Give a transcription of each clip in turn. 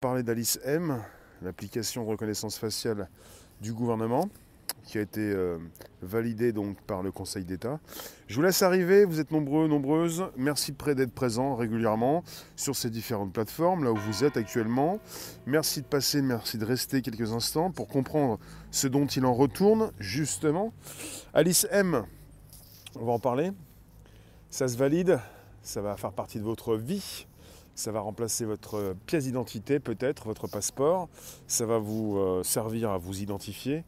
parler d'Alice M, l'application de reconnaissance faciale du gouvernement qui a été euh, validée donc par le Conseil d'État. Je vous laisse arriver, vous êtes nombreux, nombreuses. Merci d'être présents régulièrement sur ces différentes plateformes, là où vous êtes actuellement. Merci de passer, merci de rester quelques instants pour comprendre ce dont il en retourne, justement. Alice M, on va en parler. Ça se valide, ça va faire partie de votre vie. Ça va remplacer votre pièce d'identité peut-être, votre passeport. Ça va vous euh, servir à vous identifier.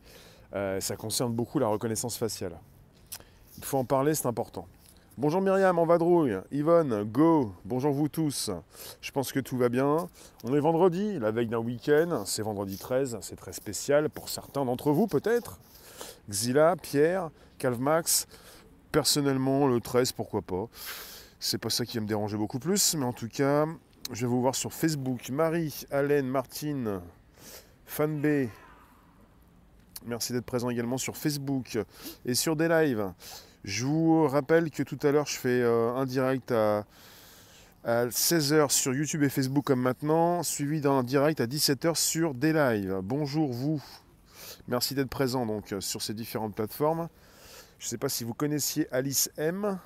Euh, ça concerne beaucoup la reconnaissance faciale. Il faut en parler, c'est important. Bonjour Myriam, en vadrouille. Yvonne, go. Bonjour vous tous. Je pense que tout va bien. On est vendredi, la veille d'un week-end. C'est vendredi 13, c'est très spécial pour certains d'entre vous peut-être. Xila, Pierre, Calvmax. Personnellement, le 13, pourquoi pas. C'est pas ça qui va me déranger beaucoup plus, mais en tout cas, je vais vous voir sur Facebook. Marie, Alain, Martine, Fanb. Merci d'être présent également sur Facebook et sur des lives. Je vous rappelle que tout à l'heure, je fais euh, un direct à, 16h sur YouTube et Facebook comme maintenant, suivi d'un direct à 17h sur des lives. Bonjour vous. Merci d'être présent donc sur ces différentes plateformes. Je ne sais pas si vous connaissiez Alice M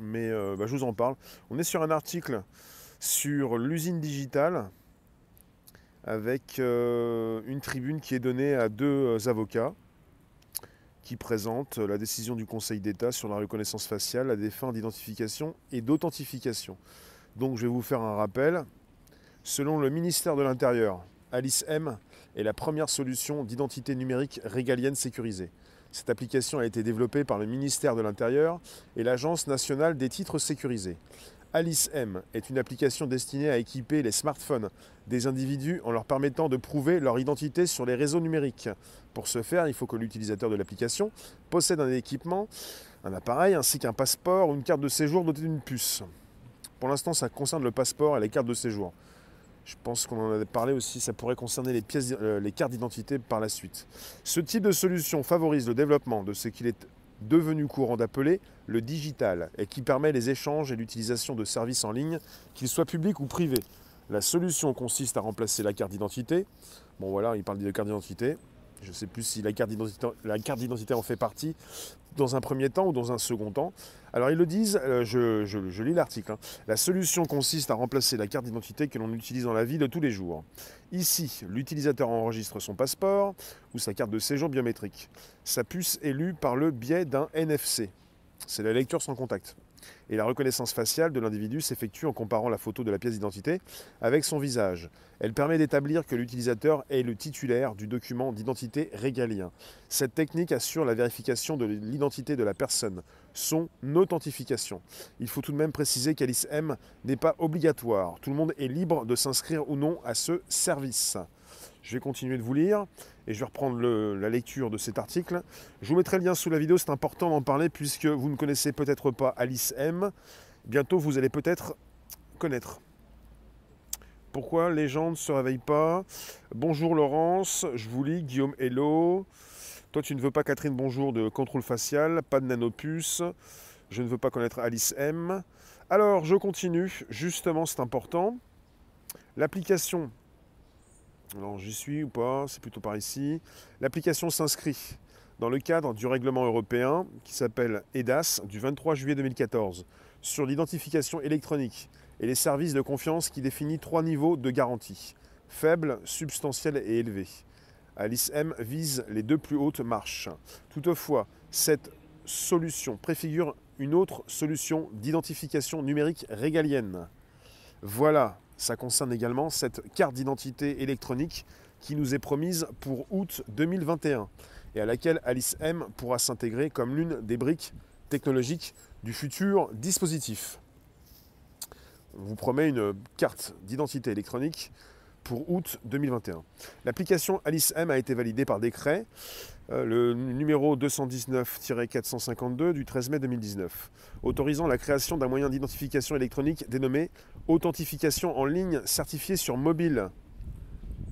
mais euh, bah, je vous en parle. On est sur un article sur l'usine digitale avec euh, une tribune qui est donnée à deux euh, avocats qui présentent la décision du Conseil d'État sur la reconnaissance faciale à des fins d'identification et d'authentification. Donc je vais vous faire un rappel. Selon le ministère de l'Intérieur, Alice M est la première solution d'identité numérique régalienne sécurisée. Cette application a été développée par le ministère de l'Intérieur et l'Agence nationale des titres sécurisés. Alice M est une application destinée à équiper les smartphones des individus en leur permettant de prouver leur identité sur les réseaux numériques. Pour ce faire, il faut que l'utilisateur de l'application possède un équipement, un appareil ainsi qu'un passeport ou une carte de séjour dotée d'une puce. Pour l'instant, ça concerne le passeport et les cartes de séjour. Je pense qu'on en a parlé aussi, ça pourrait concerner les, euh, les cartes d'identité par la suite. Ce type de solution favorise le développement de ce qu'il est devenu courant d'appeler le digital et qui permet les échanges et l'utilisation de services en ligne, qu'ils soient publics ou privés. La solution consiste à remplacer la carte d'identité. Bon voilà, il parle de carte d'identité. Je ne sais plus si la carte d'identité en fait partie dans un premier temps ou dans un second temps. Alors ils le disent, euh, je, lis l'article, hein. la solution consiste à remplacer la carte d'identité que l'on utilise dans la vie de tous les jours. Ici, l'utilisateur enregistre son passeport ou sa carte de séjour biométrique. Sa puce est lue par le biais d'un NFC. C'est la lecture sans contact. Et la reconnaissance faciale de l'individu s'effectue en comparant la photo de la pièce d'identité avec son visage. Elle permet d'établir que l'utilisateur est le titulaire du document d'identité régalien. Cette technique assure la vérification de l'identité de la personne, son authentification. Il faut tout de même préciser qu'Alice M n'est pas obligatoire. Tout le monde est libre de s'inscrire ou non à ce service. Je vais continuer de vous lire et je vais reprendre la lecture de cet article. Je vous mettrai le lien sous la vidéo, c'est important d'en parler puisque vous ne connaissez peut-être pas Alice M. Bientôt, vous allez peut-être connaître. Pourquoi les gens ne se réveillent pas? Bonjour Laurence, je vous lis. Guillaume, hello. Toi, tu ne veux pas Catherine, bonjour, de contrôle facial, pas de nanopuce. Je ne veux pas connaître Alice M. Alors, je continue. Justement, c'est important. L'application alors j'y suis ou pas, c'est plutôt par ici. L'application s'inscrit dans le cadre du règlement européen qui s'appelle EDAS du 23 juillet 2014 sur l'identification électronique et les services de confiance qui définit trois niveaux de garantie faible, substantiel et élevé. Alice M vise les deux plus hautes marches. Toutefois, cette solution préfigure une autre solution d'identification numérique régalienne. Voilà ça concerne également cette carte d'identité électronique qui nous est promise pour août 2021 et à laquelle Alice M pourra s'intégrer comme l'une des briques technologiques du futur dispositif. On vous promet une carte d'identité électronique pour août 2021. L'application Alice M a été validée par décret, euh, le numéro 219-452 du 13 mai 2019, autorisant la création d'un moyen d'identification électronique dénommé Authentification en ligne certifiée sur mobile.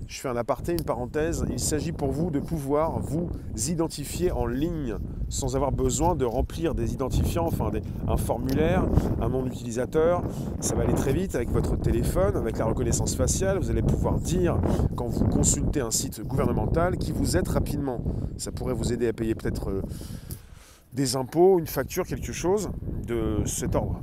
Je fais un aparté, une parenthèse, il s'agit pour vous de pouvoir vous identifier en ligne sans avoir besoin de remplir des identifiants, enfin un formulaire, un nom d'utilisateur. Ça va aller très vite avec votre téléphone, avec la reconnaissance faciale. Vous allez pouvoir dire quand vous consultez un site gouvernemental qui vous êtes rapidement. Ça pourrait vous aider à payer peut-être euh, des impôts, une facture, quelque chose de cet ordre.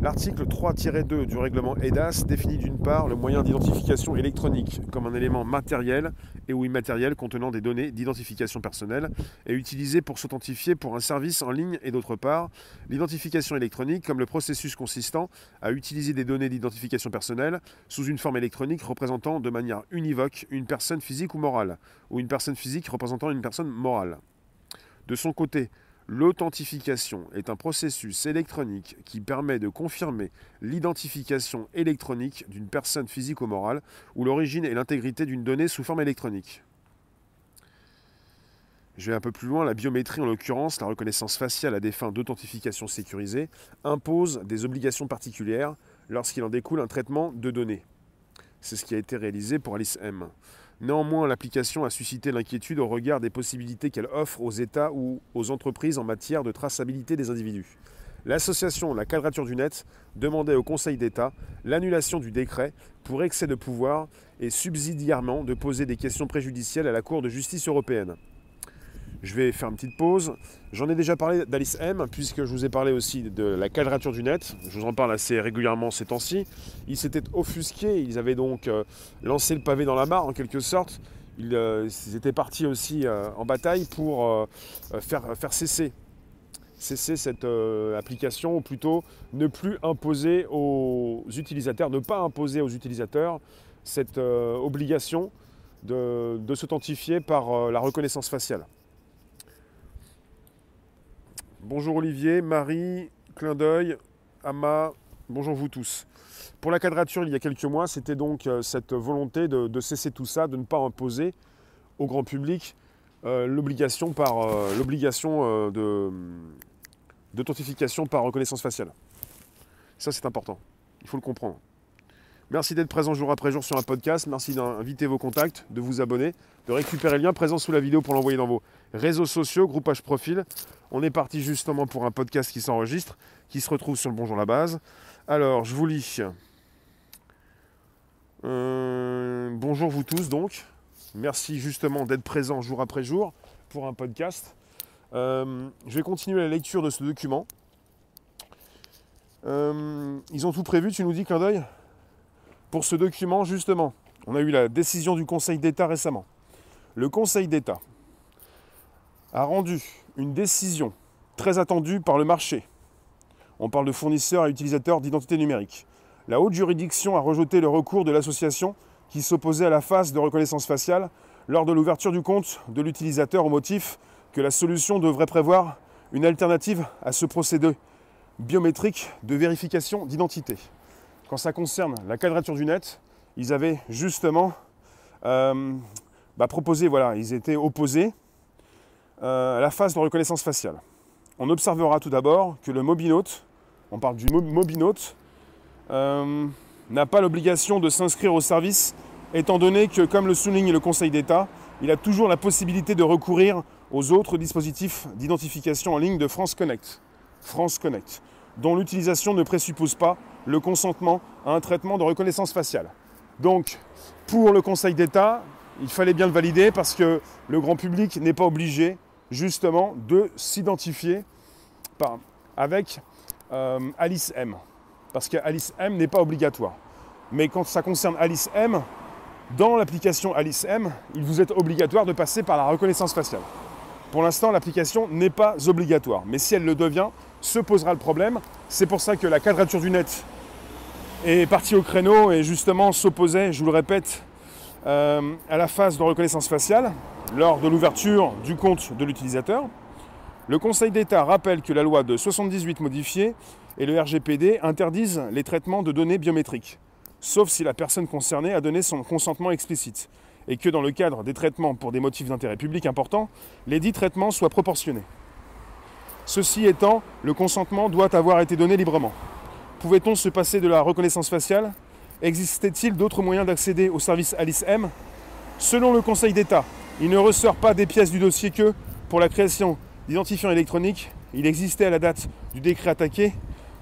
L'article 3-2 du règlement EDAS définit d'une part le moyen d'identification électronique comme un élément matériel et ou immatériel contenant des données d'identification personnelle et utilisé pour s'authentifier pour un service en ligne et d'autre part l'identification électronique comme le processus consistant à utiliser des données d'identification personnelle sous une forme électronique représentant de manière univoque une personne physique ou morale ou une personne physique représentant une personne morale. De son côté, L'authentification est un processus électronique qui permet de confirmer l'identification électronique d'une personne physique ou morale ou l'origine et l'intégrité d'une donnée sous forme électronique. Je vais un peu plus loin, la biométrie, en l'occurrence la reconnaissance faciale à des fins d'authentification sécurisée, impose des obligations particulières lorsqu'il en découle un traitement de données. C'est ce qui a été réalisé pour Alice M. Néanmoins, l'application a suscité l'inquiétude au regard des possibilités qu'elle offre aux États ou aux entreprises en matière de traçabilité des individus. L'association La Quadrature du Net demandait au Conseil d'État l'annulation du décret pour excès de pouvoir et subsidiairement de poser des questions préjudicielles à la Cour de justice européenne. Je vais faire une petite pause. J'en ai déjà parlé d'Alice M, puisque je vous ai parlé aussi de la quadrature du net. Je vous en parle assez régulièrement ces temps-ci. Ils s'étaient offusqués, ils avaient donc euh, lancé le pavé dans la mare en quelque sorte. Ils, euh, étaient partis aussi euh, en bataille pour faire, faire cesser cesser cette application, ou plutôt ne plus imposer aux utilisateurs, ne pas imposer aux utilisateurs cette obligation de, de s'authentifier par la reconnaissance faciale. Bonjour Olivier, Marie, clin d'œil, Ama, bonjour vous tous. Pour la quadrature, il y a quelques mois, c'était donc euh, cette volonté de, cesser tout ça, de ne pas imposer au grand public euh, l'obligation euh, d'authentification par reconnaissance faciale. Ça c'est important, il faut le comprendre. Merci d'être présent jour après jour sur un podcast. Merci d'inviter vos contacts, de vous abonner, de récupérer le lien présent sous la vidéo pour l'envoyer dans vos réseaux sociaux, groupage profil. On est parti justement pour un podcast qui s'enregistre, qui se retrouve sur le Bonjour la base. Alors, je vous lis. Euh, bonjour vous tous donc. Merci justement d'être présent jour après jour pour un podcast. Euh, je vais continuer la lecture de ce document. Euh, ils ont tout prévu, tu nous dis, clin d'œil? Pour ce document, justement, on a eu la décision du Conseil d'État récemment. Le Conseil d'État a rendu une décision très attendue par le marché. On parle de fournisseurs et utilisateurs d'identité numérique. La haute juridiction a rejeté le recours de l'association qui s'opposait à la phase de reconnaissance faciale lors de l'ouverture du compte de l'utilisateur au motif que la solution devrait prévoir une alternative à ce procédé biométrique de vérification d'identité quand ça concerne la quadrature du net, ils avaient justement euh, bah, proposé, voilà, ils étaient opposés euh, à la phase de reconnaissance faciale. On observera tout d'abord que le mobinote, on parle du mobinote, euh, n'a pas l'obligation de s'inscrire au service, étant donné que, comme le souligne le Conseil d'État, il a toujours la possibilité de recourir aux autres dispositifs d'identification en ligne de France Connect. France Connect dont l'utilisation ne présuppose pas le consentement à un traitement de reconnaissance faciale. Donc, pour le Conseil d'État, il fallait bien le valider parce que le grand public n'est pas obligé justement de s'identifier avec euh, Alice M. Parce qu'Alice M n'est pas obligatoire. Mais quand ça concerne Alice M, dans l'application Alice M, il vous est obligatoire de passer par la reconnaissance faciale. Pour l'instant, l'application n'est pas obligatoire. Mais si elle le devient, se posera le problème. C'est pour ça que la quadrature du net est partie au créneau et justement s'opposait, je vous le répète, euh, à la phase de reconnaissance faciale lors de l'ouverture du compte de l'utilisateur. Le Conseil d'État rappelle que la loi de 78 modifiée et le RGPD interdisent les traitements de données biométriques, sauf si la personne concernée a donné son consentement explicite, et que dans le cadre des traitements pour des motifs d'intérêt public importants, les dits traitements soient proportionnés. Ceci étant, le consentement doit avoir été donné librement. Pouvait-on se passer de la reconnaissance faciale? Existait-il d'autres moyens d'accéder au service Alice M? Selon le Conseil d'État, il ne ressort pas des pièces du dossier que, pour la création d'identifiants électroniques, il existait à la date du décret attaqué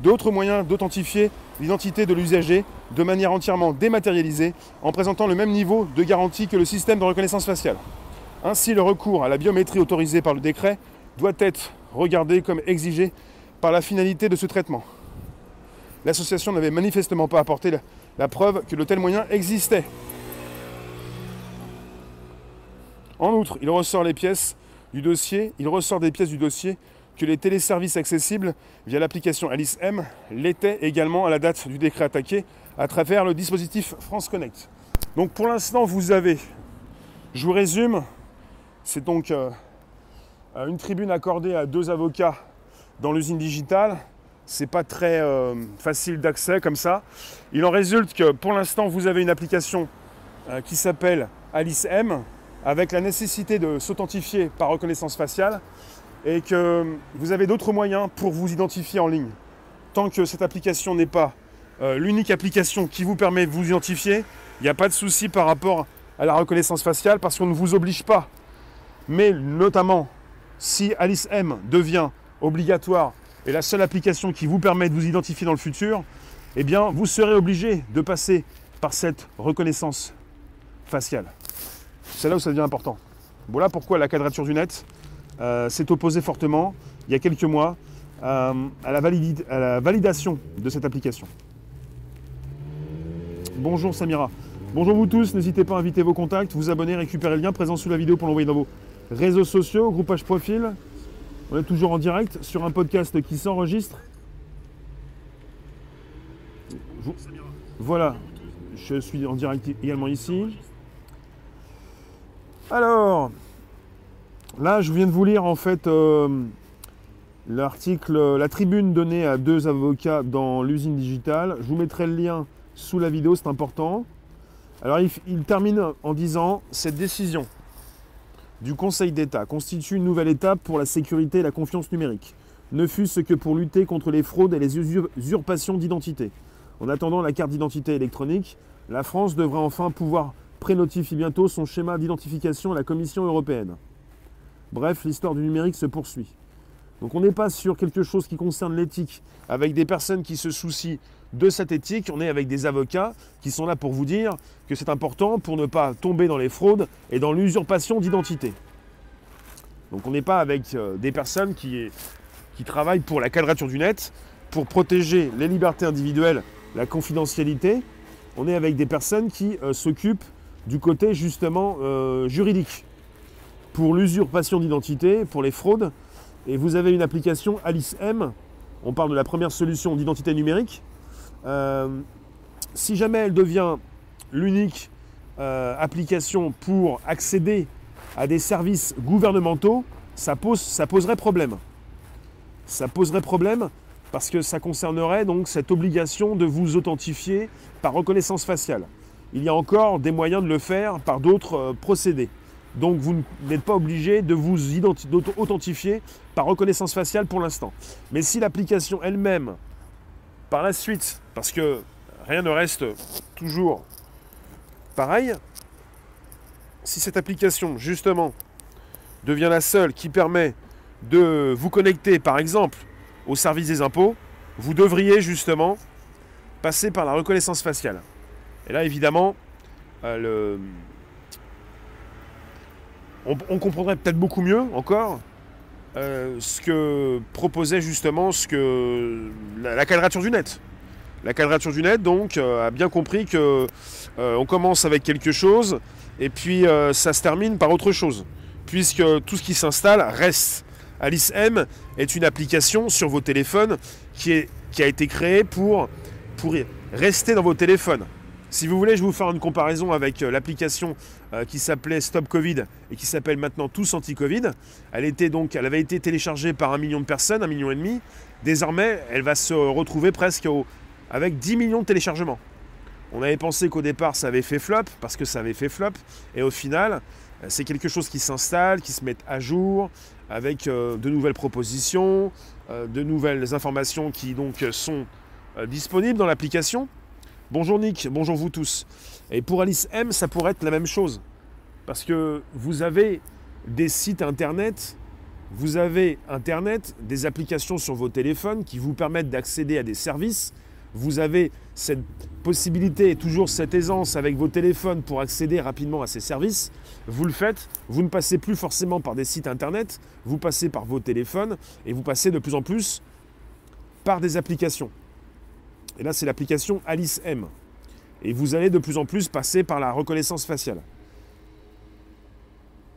d'autres moyens d'authentifier l'identité de l'usager de manière entièrement dématérialisée en présentant le même niveau de garantie que le système de reconnaissance faciale. Ainsi, le recours à la biométrie autorisée par le décret doit être regardé comme exigé par la finalité de ce traitement. L'association n'avait manifestement pas apporté la, preuve que de tels moyens existaient. En outre, il ressort les pièces du dossier, il ressort des pièces du dossier que les téléservices accessibles via l'application Alice M l'étaient également à la date du décret attaqué à travers le dispositif France Connect. Donc pour l'instant, vous avez, je vous résume, c'est donc euh, une tribune accordée à deux avocats dans l'usine digitale. C'est pas très euh, facile d'accès comme ça. Il en résulte que pour l'instant, vous avez une application euh, qui s'appelle Alice M avec la nécessité de s'authentifier par reconnaissance faciale et que vous avez d'autres moyens pour vous identifier en ligne. Tant que cette application n'est pas euh, l'unique application qui vous permet de vous identifier, il n'y a pas de souci par rapport à la reconnaissance faciale parce qu'on ne vous oblige pas. Mais notamment, si Alice M devient obligatoire et la seule application qui vous permet de vous identifier dans le futur, eh bien, vous serez obligé de passer par cette reconnaissance faciale. C'est là où ça devient important. Voilà pourquoi la quadrature du net euh, s'est opposée fortement, il y a quelques mois, euh, à, la à la validation de cette application. Bonjour Samira. Bonjour vous tous, n'hésitez pas à inviter vos contacts, vous abonner, récupérer le lien présent sous la vidéo pour l'envoyer dans vos réseaux sociaux, groupage profil. On est toujours en direct sur un podcast qui s'enregistre. Voilà, je suis en direct également ici. Alors, là, je viens de vous lire en fait euh, l'article, la tribune donnée à deux avocats dans l'usine digitale. Je vous mettrai le lien sous la vidéo, c'est important. Alors, il, il termine en disant cette décision du Conseil d'État constitue une nouvelle étape pour la sécurité et la confiance numérique, ne fût-ce que pour lutter contre les fraudes et les usurpations d'identité. En attendant la carte d'identité électronique, la France devrait enfin pouvoir pré-notifie bientôt son schéma d'identification à la Commission européenne. Bref, l'histoire du numérique se poursuit. Donc on n'est pas sur quelque chose qui concerne l'éthique, avec des personnes qui se soucient de cette éthique, on est avec des avocats qui sont là pour vous dire que c'est important pour ne pas tomber dans les fraudes et dans l'usurpation d'identité. Donc on n'est pas avec euh, des personnes qui, travaillent pour la quadrature du net, pour protéger les libertés individuelles, la confidentialité. On est avec des personnes qui euh, s'occupent du côté justement euh, juridique. Pour l'usurpation d'identité, pour les fraudes, et vous avez une application Alice M, on parle de la première solution d'identité numérique. Euh, si jamais elle devient l'unique euh, application pour accéder à des services gouvernementaux, ça, pose, ça poserait problème. Ça poserait problème parce que ça concernerait donc cette obligation de vous authentifier par reconnaissance faciale il y a encore des moyens de le faire par d'autres euh, procédés. Donc vous n'êtes pas obligé de vous authentifier par reconnaissance faciale pour l'instant. Mais si l'application elle-même, par la suite, parce que rien ne reste toujours pareil, si cette application justement devient la seule qui permet de vous connecter par exemple au service des impôts, vous devriez justement passer par la reconnaissance faciale. Et là, évidemment, euh, on, comprendrait peut-être beaucoup mieux encore euh, ce que proposait justement ce que la, quadrature du net. La quadrature du net, donc, euh, a bien compris que on commence avec quelque chose et puis ça se termine par autre chose, puisque tout ce qui s'installe reste. Alice M est une application sur vos téléphones qui, est, qui a été créée pour, pour rester dans vos téléphones. Si vous voulez, je vais vous faire une comparaison avec euh, l'application euh, qui s'appelait Stop Covid et qui s'appelle maintenant Tous Anti-Covid. Elle, était donc, elle avait été téléchargée par un million de personnes, un million et demi. Désormais, elle va se retrouver presque avec 10 millions de téléchargements. On avait pensé qu'au départ, ça avait fait flop, parce que ça avait fait flop. Et au final, euh, c'est quelque chose qui s'installe, qui se met à jour, avec de nouvelles propositions, de nouvelles informations qui donc sont disponibles dans l'application. Bonjour Nick, bonjour vous tous. Et pour Alice M, ça pourrait être la même chose. Parce que vous avez des sites internet, vous avez internet, des applications sur vos téléphones qui vous permettent d'accéder à des services. Vous avez cette possibilité et toujours cette aisance avec vos téléphones pour accéder rapidement à ces services. Vous le faites, vous ne passez plus forcément par des sites internet, vous passez par vos téléphones et vous passez de plus en plus par des applications. Et là, c'est l'application Alice M. Et vous allez de plus en plus passer par la reconnaissance faciale.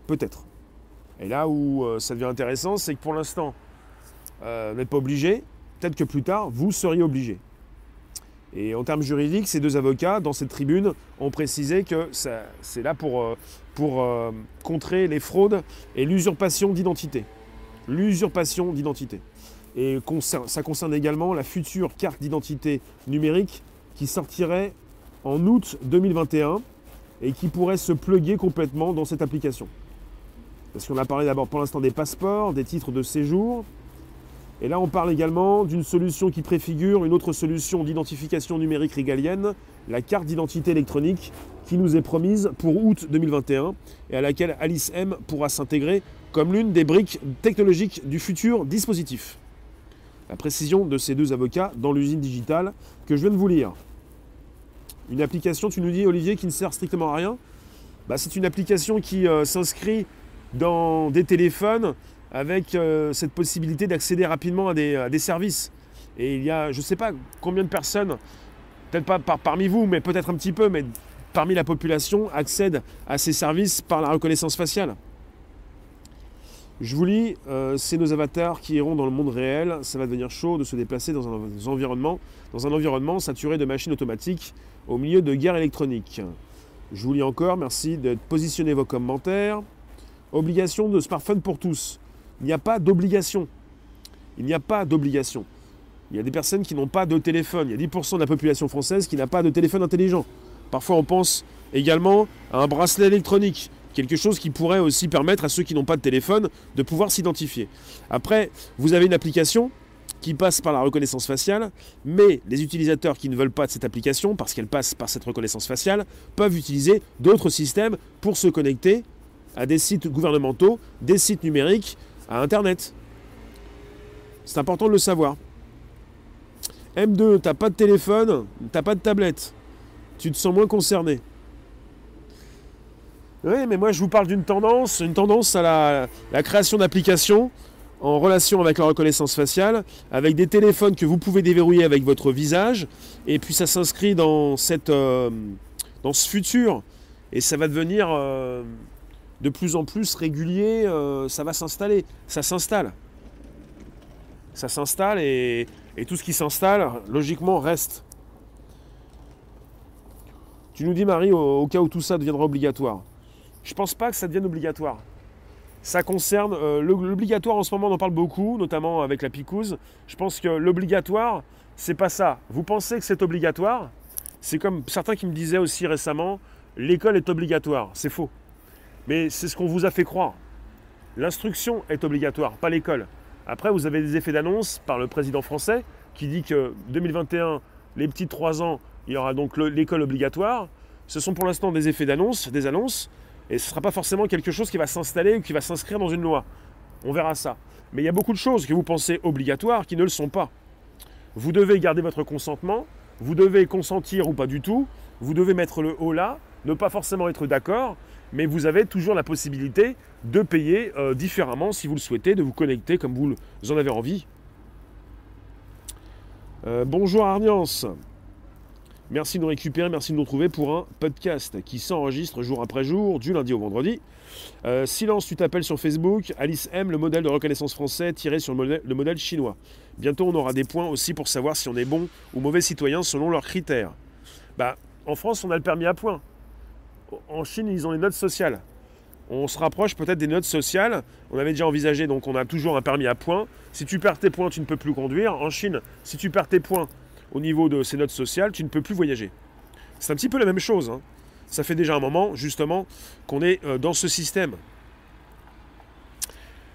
Peut-être. Et là où euh, ça devient intéressant, c'est que pour l'instant, euh, vous n'êtes pas obligé. Peut-être que plus tard, vous seriez obligé. Et en termes juridiques, ces deux avocats, dans cette tribune, ont précisé que c'est là pour, euh, pour contrer les fraudes et l'usurpation d'identité. L'usurpation d'identité. Et ça concerne également la future carte d'identité numérique qui sortirait en août 2021 et qui pourrait se pluguer complètement dans cette application. Parce qu'on a parlé d'abord pour l'instant des passeports, des titres de séjour. Et là, on parle également d'une solution qui préfigure une autre solution d'identification numérique régalienne, la carte d'identité électronique, qui nous est promise pour août 2021 et à laquelle Alice M pourra s'intégrer comme l'une des briques technologiques du futur dispositif la précision de ces deux avocats dans l'usine digitale que je viens de vous lire. Une application, tu nous dis Olivier, qui ne sert strictement à rien bah, C'est une application qui euh, s'inscrit dans des téléphones avec euh, cette possibilité d'accéder rapidement à des, services. Et il y a, je ne sais pas combien de personnes, peut-être pas parmi vous, mais peut-être un petit peu, mais parmi la population, accèdent à ces services par la reconnaissance faciale. Je vous lis, euh, c'est nos avatars qui iront dans le monde réel. Ça va devenir chaud de se déplacer dans un environnement, dans un environnement saturé de machines automatiques au milieu de guerres électroniques. Je vous lis encore, merci de positionner vos commentaires. Obligation de smartphone pour tous. Il n'y a pas d'obligation. Il n'y a pas d'obligation. Il y a des personnes qui n'ont pas de téléphone. Il y a 10% de la population française qui n'a pas de téléphone intelligent. Parfois, on pense également à un bracelet électronique quelque chose qui pourrait aussi permettre à ceux qui n'ont pas de téléphone de pouvoir s'identifier. Après, vous avez une application qui passe par la reconnaissance faciale, mais les utilisateurs qui ne veulent pas de cette application, parce qu'elle passe par cette reconnaissance faciale, peuvent utiliser d'autres systèmes pour se connecter à des sites gouvernementaux, des sites numériques, à Internet. C'est important de le savoir. M2, t'as pas de téléphone, t'as pas de tablette. Tu te sens moins concerné. Oui, mais moi je vous parle d'une tendance, une tendance à la, création d'applications en relation avec la reconnaissance faciale, avec des téléphones que vous pouvez déverrouiller avec votre visage, et puis ça s'inscrit dans, cette, euh, dans ce futur, et ça va devenir euh, de plus en plus régulier, euh, ça va s'installer, ça s'installe. Ça s'installe et, tout ce qui s'installe, logiquement, reste. Tu nous dis, Marie, au cas où tout ça deviendra obligatoire. Je ne pense pas que ça devienne obligatoire. Ça concerne euh, l'obligatoire en ce moment, on en parle beaucoup, notamment avec la picouse. Je pense que l'obligatoire, c'est pas ça. Vous pensez que c'est obligatoire? C'est comme certains qui me disaient aussi récemment, l'école est obligatoire. C'est faux. Mais c'est ce qu'on vous a fait croire. L'instruction est obligatoire, pas l'école. Après, vous avez des effets d'annonce par le président français qui dit que 2021, les petits 3 ans, il y aura donc l'école obligatoire. Ce sont pour l'instant des effets d'annonce, des annonces. Et ce ne sera pas forcément quelque chose qui va s'installer ou qui va s'inscrire dans une loi. On verra ça. Mais il y a beaucoup de choses que vous pensez obligatoires qui ne le sont pas. Vous devez garder votre consentement, vous devez consentir ou pas du tout, vous devez mettre le haut là, ne pas forcément être d'accord, mais vous avez toujours la possibilité de payer euh, différemment si vous le souhaitez, de vous connecter comme vous en avez envie. Euh, bonjour Arniance. Merci de nous récupérer, merci de nous retrouver pour un podcast qui s'enregistre jour après jour, du lundi au vendredi. Euh, silence, tu t'appelles sur Facebook. Alice M, le modèle de reconnaissance français tiré sur le modèle, chinois. Bientôt, on aura des points aussi pour savoir si on est bon ou mauvais citoyen selon leurs critères. Bah, en France, on a le permis à points. En Chine, ils ont les notes sociales. On se rapproche peut-être des notes sociales. On avait déjà envisagé, donc on a toujours un permis à points. Si tu perds tes points, tu ne peux plus conduire. En Chine, si tu perds tes points, au niveau de ces notes sociales, tu ne peux plus voyager. C'est un petit peu la même chose. Hein. Ça fait déjà un moment, justement, qu'on est euh, dans ce système.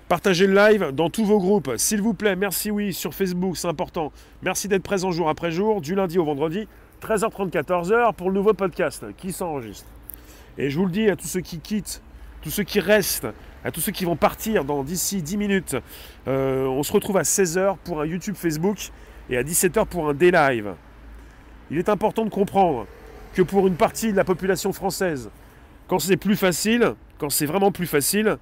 Partagez le live dans tous vos groupes, s'il vous plaît. Merci, oui, sur Facebook, c'est important. Merci d'être présent jour après jour, du lundi au vendredi, 13h30, 14h, pour le nouveau podcast qui s'enregistre. Et je vous le dis à tous ceux qui quittent, tous ceux qui restent, à tous ceux qui vont partir dans d'ici 10 minutes, euh, on se retrouve à 16h pour un YouTube Facebook et à 17h pour un Day Live. Il est important de comprendre que pour une partie de la population française, quand c'est plus facile, quand c'est vraiment plus facile,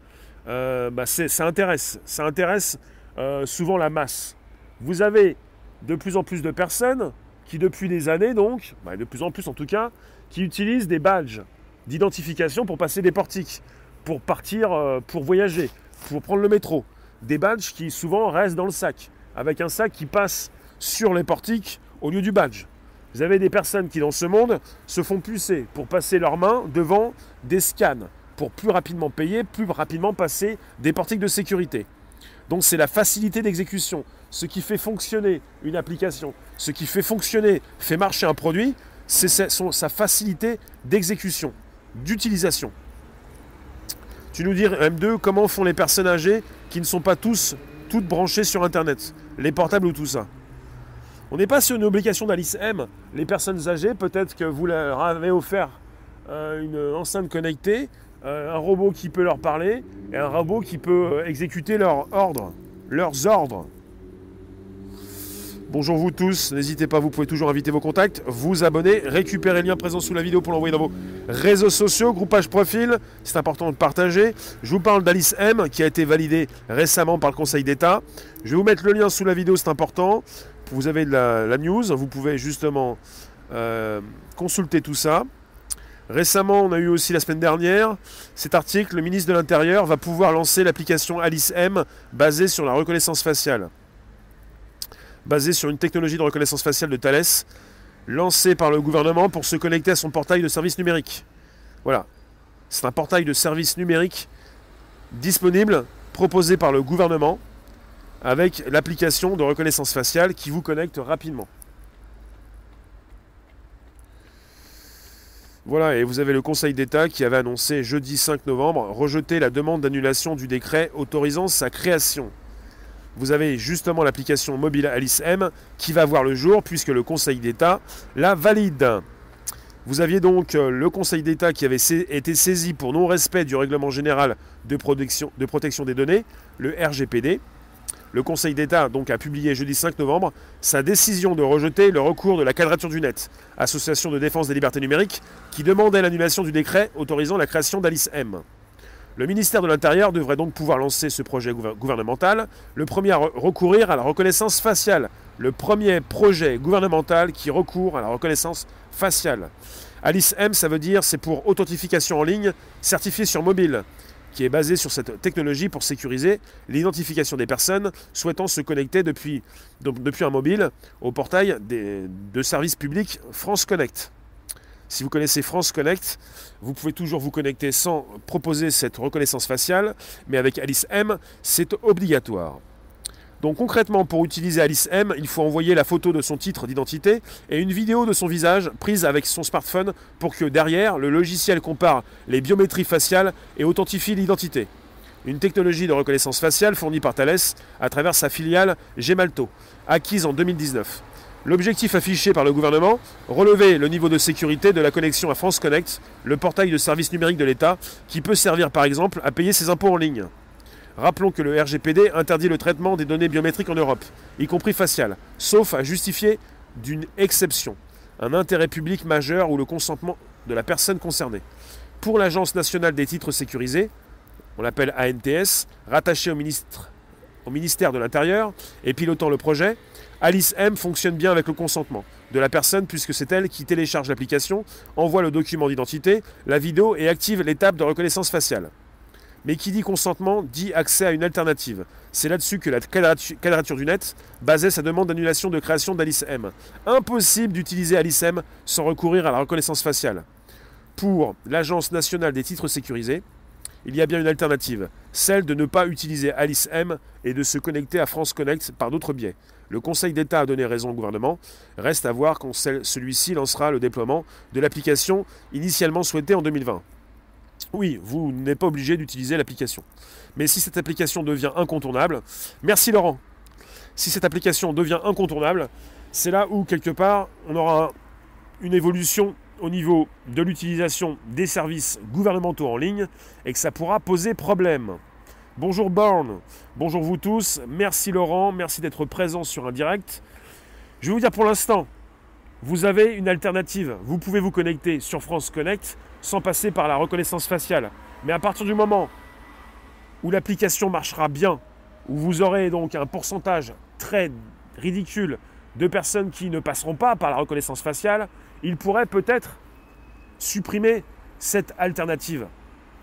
euh, bah, ça intéresse. Ça intéresse euh, souvent la masse. Vous avez de plus en plus de personnes qui, depuis des années, donc, bah, de plus en plus en tout cas, qui utilisent des badges d'identification pour passer des portiques, pour partir, euh, pour voyager, pour prendre le métro. Des badges qui souvent restent dans le sac, avec un sac qui passe sur les portiques au lieu du badge. Vous avez des personnes qui, dans ce monde, se font pucer pour passer leurs mains devant des scans, pour plus rapidement payer, plus rapidement passer des portiques de sécurité. Donc c'est la facilité d'exécution. Ce qui fait fonctionner une application, ce qui fait fonctionner, fait marcher un produit, c'est sa facilité d'exécution, d'utilisation. Tu nous dis, M2, comment font les personnes âgées qui ne sont pas tous toutes branchées sur Internet Les portables ou tout ça? On n'est pas sur une obligation d'Alice M. Les personnes âgées, peut-être que vous leur avez offert euh, une enceinte connectée, euh, un robot qui peut leur parler et un robot qui peut euh, exécuter leurs ordres, leurs ordres. Bonjour vous tous, n'hésitez pas, vous pouvez toujours inviter vos contacts, vous abonner, récupérer le lien présent sous la vidéo pour l'envoyer dans vos réseaux sociaux, groupage profil, c'est important de partager. Je vous parle d'Alice M qui a été validée récemment par le Conseil d'État. Je vais vous mettre le lien sous la vidéo, c'est important. Vous avez de la, news, vous pouvez justement euh, consulter tout ça. Récemment, on a eu aussi la semaine dernière cet article, le ministre de l'Intérieur va pouvoir lancer l'application Alice M basée sur la reconnaissance faciale basé sur une technologie de reconnaissance faciale de Thales, lancée par le gouvernement pour se connecter à son portail de services numériques. Voilà. C'est un portail de services numériques disponible, proposé par le gouvernement, avec l'application de reconnaissance faciale qui vous connecte rapidement. Voilà, et vous avez le Conseil d'État qui avait annoncé jeudi 5 novembre rejeter la demande d'annulation du décret autorisant sa création vous avez justement l'application mobile Alice M qui va voir le jour puisque le Conseil d'État la valide. Vous aviez donc euh, le Conseil d'État qui avait été saisi pour non-respect du règlement général de protection, de protection des données, le RGPD. Le Conseil d'État donc a publié jeudi 5 novembre sa décision de rejeter le recours de la Quadrature du Net, association de défense des libertés numériques, qui demandait l'annulation du décret autorisant la création d'Alice M. Le ministère de l'Intérieur devrait donc pouvoir lancer ce projet gouvernemental, le premier à recourir à la reconnaissance faciale, le premier projet gouvernemental qui recourt à la reconnaissance faciale. Alice M, ça veut dire c'est pour authentification en ligne certifiée sur mobile, qui est basée sur cette technologie pour sécuriser l'identification des personnes souhaitant se connecter depuis, depuis un mobile au portail de services publics France Connect. Si vous connaissez France Connect, vous pouvez toujours vous connecter sans proposer cette reconnaissance faciale, mais avec Alice M, c'est obligatoire. Donc concrètement, pour utiliser Alice M, il faut envoyer la photo de son titre d'identité et une vidéo de son visage prise avec son smartphone pour que derrière, le logiciel compare les biométries faciales et authentifie l'identité. Une technologie de reconnaissance faciale fournie par Thales à travers sa filiale Gemalto, acquise en 2019. L'objectif affiché par le gouvernement, relever le niveau de sécurité de la connexion à France Connect, le portail de services numériques de l'État, qui peut servir par exemple à payer ses impôts en ligne. Rappelons que le RGPD interdit le traitement des données biométriques en Europe, y compris faciales, sauf à justifier d'une exception, un intérêt public majeur ou le consentement de la personne concernée. Pour l'Agence nationale des titres sécurisés, on l'appelle ANTS, rattachée au, au ministère de l'Intérieur et pilotant le projet, Alice M fonctionne bien avec le consentement de la personne puisque c'est elle qui télécharge l'application, envoie le document d'identité, la vidéo et active l'étape de reconnaissance faciale. Mais qui dit consentement dit accès à une alternative. C'est là-dessus que la quadrature du net basait sa demande d'annulation de création d'Alice M. Impossible d'utiliser Alice M sans recourir à la reconnaissance faciale. Pour l'Agence nationale des titres sécurisés, il y a bien une alternative, celle de ne pas utiliser Alice M et de se connecter à France Connect par d'autres biais. Le Conseil d'État a donné raison au gouvernement. Reste à voir quand celui-ci lancera le déploiement de l'application initialement souhaitée en 2020. Oui, vous n'êtes pas obligé d'utiliser l'application. Mais si cette application devient incontournable, merci Laurent, si cette application devient incontournable, c'est là où quelque part on aura une évolution au niveau de l'utilisation des services gouvernementaux en ligne et que ça pourra poser problème. Bonjour Born, bonjour vous tous, merci Laurent, merci d'être présent sur un direct. Je vais vous dire pour l'instant, vous avez une alternative. Vous pouvez vous connecter sur France Connect sans passer par la reconnaissance faciale. Mais à partir du moment où l'application marchera bien, où vous aurez donc un pourcentage très ridicule de personnes qui ne passeront pas par la reconnaissance faciale, il pourrait peut-être supprimer cette alternative.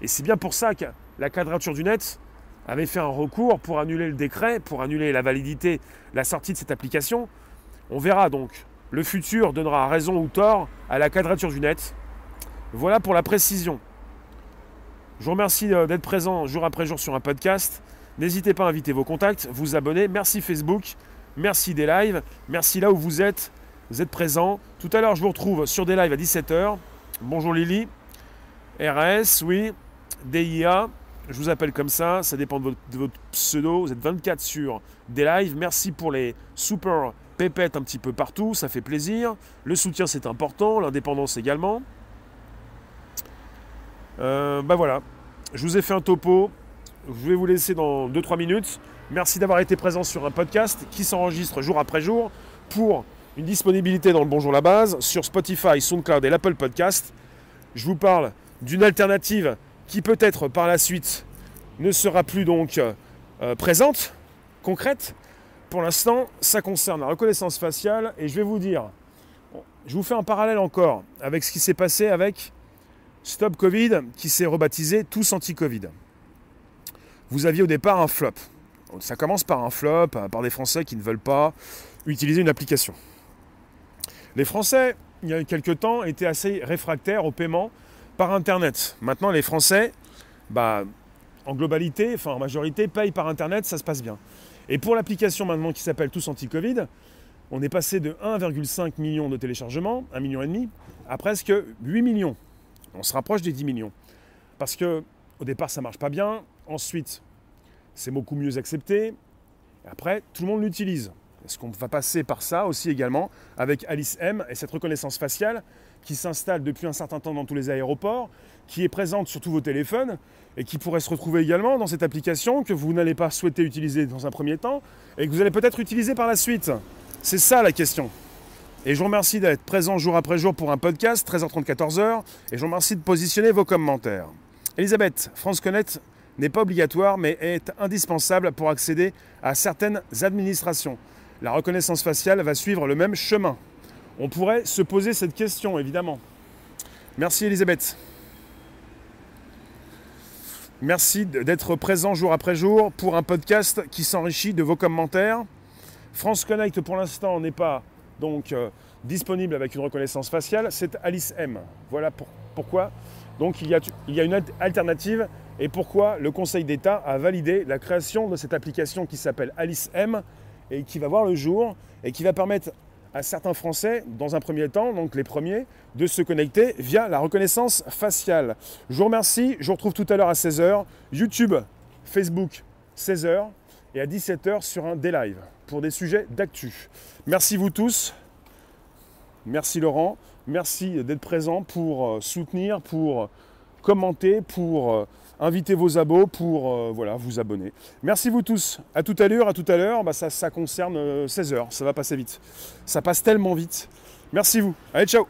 Et c'est bien pour ça que la quadrature du net avait fait un recours pour annuler le décret, pour annuler la validité, la sortie de cette application. On verra donc. Le futur donnera raison ou tort à la quadrature du net. Voilà pour la précision. Je vous remercie euh, d'être présent jour après jour sur un podcast. N'hésitez pas à inviter vos contacts, vous abonner. Merci Facebook, merci des lives, merci là où vous êtes. Vous êtes présents. Tout à l'heure, je vous retrouve sur des lives à 17h. Bonjour Lily. RS, oui. DIA, je vous appelle comme ça, ça dépend de votre, pseudo. Vous êtes 24 sur des lives. Merci pour les super pépettes un petit peu partout, ça fait plaisir. Le soutien c'est important, l'indépendance également. Euh, bah voilà, je vous ai fait un topo. Je vais vous laisser dans 2-3 minutes. Merci d'avoir été présent sur un podcast qui s'enregistre jour après jour pour une disponibilité dans le Bonjour la base sur Spotify, SoundCloud et l'Apple Podcast. Je vous parle d'une alternative qui peut-être par la suite ne sera plus donc euh, présente, concrète. Pour l'instant, ça concerne la reconnaissance faciale et je vais vous dire, je vous fais un parallèle encore avec ce qui s'est passé avec Stop Covid qui s'est rebaptisé Tous Anti-Covid. Vous aviez au départ un flop. Ça commence par un flop, euh, par des Français qui ne veulent pas utiliser une application. Les Français, il y a quelques temps, étaient assez réfractaires au paiement par Internet. Maintenant, les Français, bah, en globalité, enfin en majorité, payent par Internet, ça se passe bien. Et pour l'application maintenant qui s'appelle Tous Anti-Covid, on est passé de 1,5 million de téléchargements, 1,5 million à presque 8 millions. On se rapproche des 10 millions. Parce que au départ, ça marche pas bien. Ensuite, c'est beaucoup mieux accepté. après, tout le monde l'utilise. Est-ce qu'on va passer par ça aussi également avec Alice M et cette reconnaissance faciale qui s'installe depuis un certain temps dans tous les aéroports, qui est présente sur tous vos téléphones et qui pourrait se retrouver également dans cette application que vous n'allez pas souhaiter utiliser dans un premier temps et que vous allez peut-être utiliser par la suite? C'est ça la question. Et je vous remercie d'être présent jour après jour pour un podcast, 13h30, 14h, et je vous remercie de positionner vos commentaires. Elisabeth, France Connect n'est pas obligatoire, mais est indispensable pour accéder à certaines administrations. La reconnaissance faciale va suivre le même chemin. On pourrait se poser cette question, évidemment. Merci Elisabeth. Merci d'être présent jour après jour pour un podcast qui s'enrichit de vos commentaires. France Connect pour l'instant n'est pas donc euh, disponible avec une reconnaissance faciale, c'est Alice M. Voilà pourquoi. Donc il y, a, une alternative et pourquoi le Conseil d'État a validé la création de cette application qui s'appelle Alice M et qui va voir le jour et qui va permettre à certains Français, dans un premier temps, donc les premiers, de se connecter via la reconnaissance faciale. Je vous remercie, je vous retrouve tout à l'heure à 16h, YouTube, Facebook, 16h, et à 17h sur un D-Live pour des sujets d'actu. Merci vous tous, merci Laurent, merci d'être présent pour euh, soutenir, pour commenter, pour euh, inviter vos abos pour euh, voilà, vous abonner. Merci vous tous. À tout à l'heure, à tout à l'heure, ça, ça concerne 16 heures. Ça va passer vite. Ça passe tellement vite. Merci vous. Allez, ciao